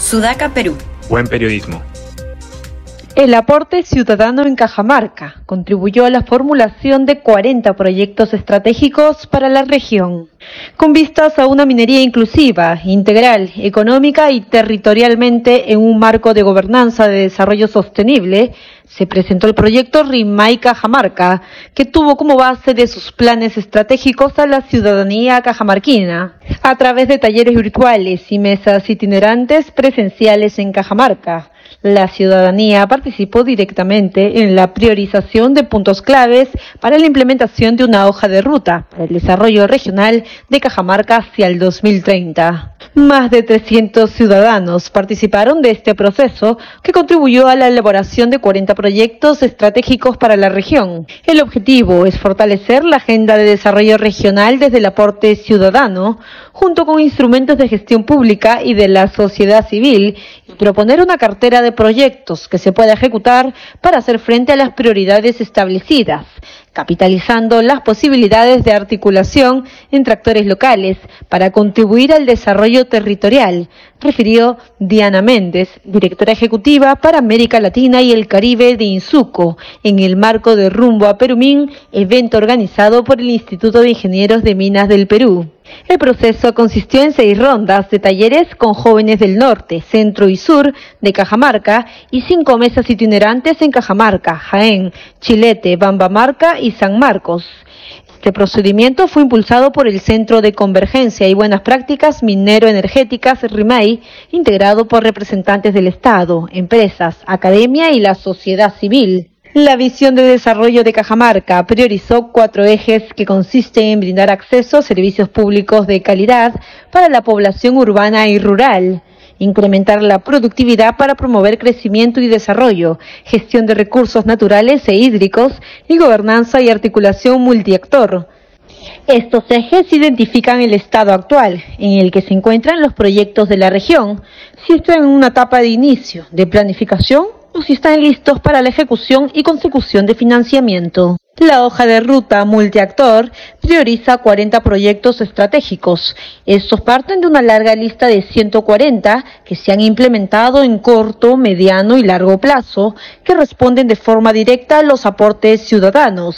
Sudaca, Perú. Buen periodismo. El aporte ciudadano en Cajamarca contribuyó a la formulación de 40 proyectos estratégicos para la región, con vistas a una minería inclusiva, integral, económica y territorialmente en un marco de gobernanza de desarrollo sostenible. Se presentó el proyecto RIMAI Cajamarca, que tuvo como base de sus planes estratégicos a la ciudadanía cajamarquina, a través de talleres virtuales y mesas itinerantes presenciales en Cajamarca la ciudadanía participó directamente en la priorización de puntos claves para la implementación de una hoja de ruta para el desarrollo regional de Cajamarca hacia el 2030. Más de 300 ciudadanos participaron de este proceso que contribuyó a la elaboración de 40 proyectos estratégicos para la región. El objetivo es fortalecer la agenda de desarrollo regional desde el aporte ciudadano, junto con instrumentos de gestión pública y de la sociedad civil, y proponer una cartera de proyectos que se pueda ejecutar para hacer frente a las prioridades establecidas capitalizando las posibilidades de articulación entre actores locales para contribuir al desarrollo territorial, refirió Diana Méndez, directora ejecutiva para América Latina y el Caribe de Insuco, en el marco de Rumbo a Perumín, evento organizado por el Instituto de Ingenieros de Minas del Perú. El proceso consistió en seis rondas de talleres con jóvenes del norte, centro y sur de Cajamarca y cinco mesas itinerantes en Cajamarca, Jaén, Chilete, Bambamarca y San Marcos. Este procedimiento fue impulsado por el Centro de Convergencia y Buenas Prácticas Minero-Energéticas RIMAI, integrado por representantes del Estado, empresas, academia y la sociedad civil. La visión de desarrollo de Cajamarca priorizó cuatro ejes que consisten en brindar acceso a servicios públicos de calidad para la población urbana y rural, incrementar la productividad para promover crecimiento y desarrollo, gestión de recursos naturales e hídricos y gobernanza y articulación multiactor. Estos ejes identifican el estado actual en el que se encuentran los proyectos de la región, si están en una etapa de inicio, de planificación si están listos para la ejecución y consecución de financiamiento. La hoja de ruta multiactor prioriza 40 proyectos estratégicos. Estos parten de una larga lista de 140 que se han implementado en corto, mediano y largo plazo, que responden de forma directa a los aportes ciudadanos.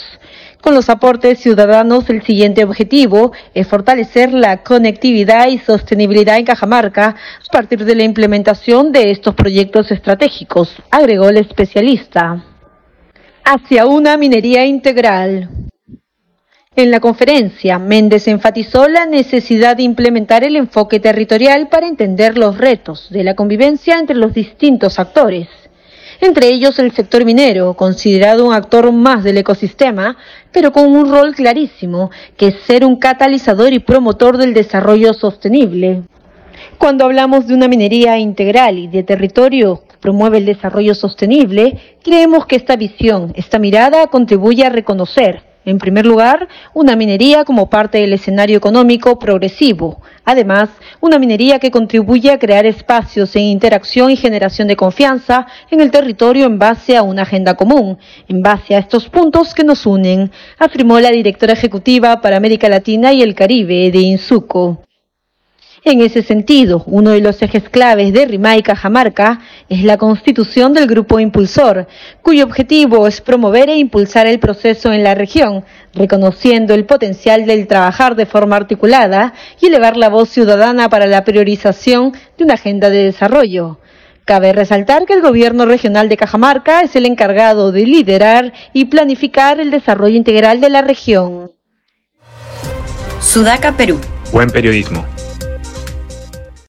Con los aportes ciudadanos, el siguiente objetivo es fortalecer la conectividad y sostenibilidad en Cajamarca a partir de la implementación de estos proyectos estratégicos, agregó el especialista. Hacia una minería integral. En la conferencia, Méndez enfatizó la necesidad de implementar el enfoque territorial para entender los retos de la convivencia entre los distintos actores entre ellos el sector minero, considerado un actor más del ecosistema, pero con un rol clarísimo, que es ser un catalizador y promotor del desarrollo sostenible. Cuando hablamos de una minería integral y de territorio que promueve el desarrollo sostenible, creemos que esta visión, esta mirada contribuye a reconocer en primer lugar, una minería como parte del escenario económico progresivo. Además, una minería que contribuye a crear espacios en interacción y generación de confianza en el territorio en base a una agenda común, en base a estos puntos que nos unen, afirmó la directora ejecutiva para América Latina y el Caribe de Insuco. En ese sentido, uno de los ejes claves de RIMAI Cajamarca es la constitución del grupo impulsor, cuyo objetivo es promover e impulsar el proceso en la región, reconociendo el potencial del trabajar de forma articulada y elevar la voz ciudadana para la priorización de una agenda de desarrollo. Cabe resaltar que el gobierno regional de Cajamarca es el encargado de liderar y planificar el desarrollo integral de la región. Sudaca, Perú. Buen periodismo.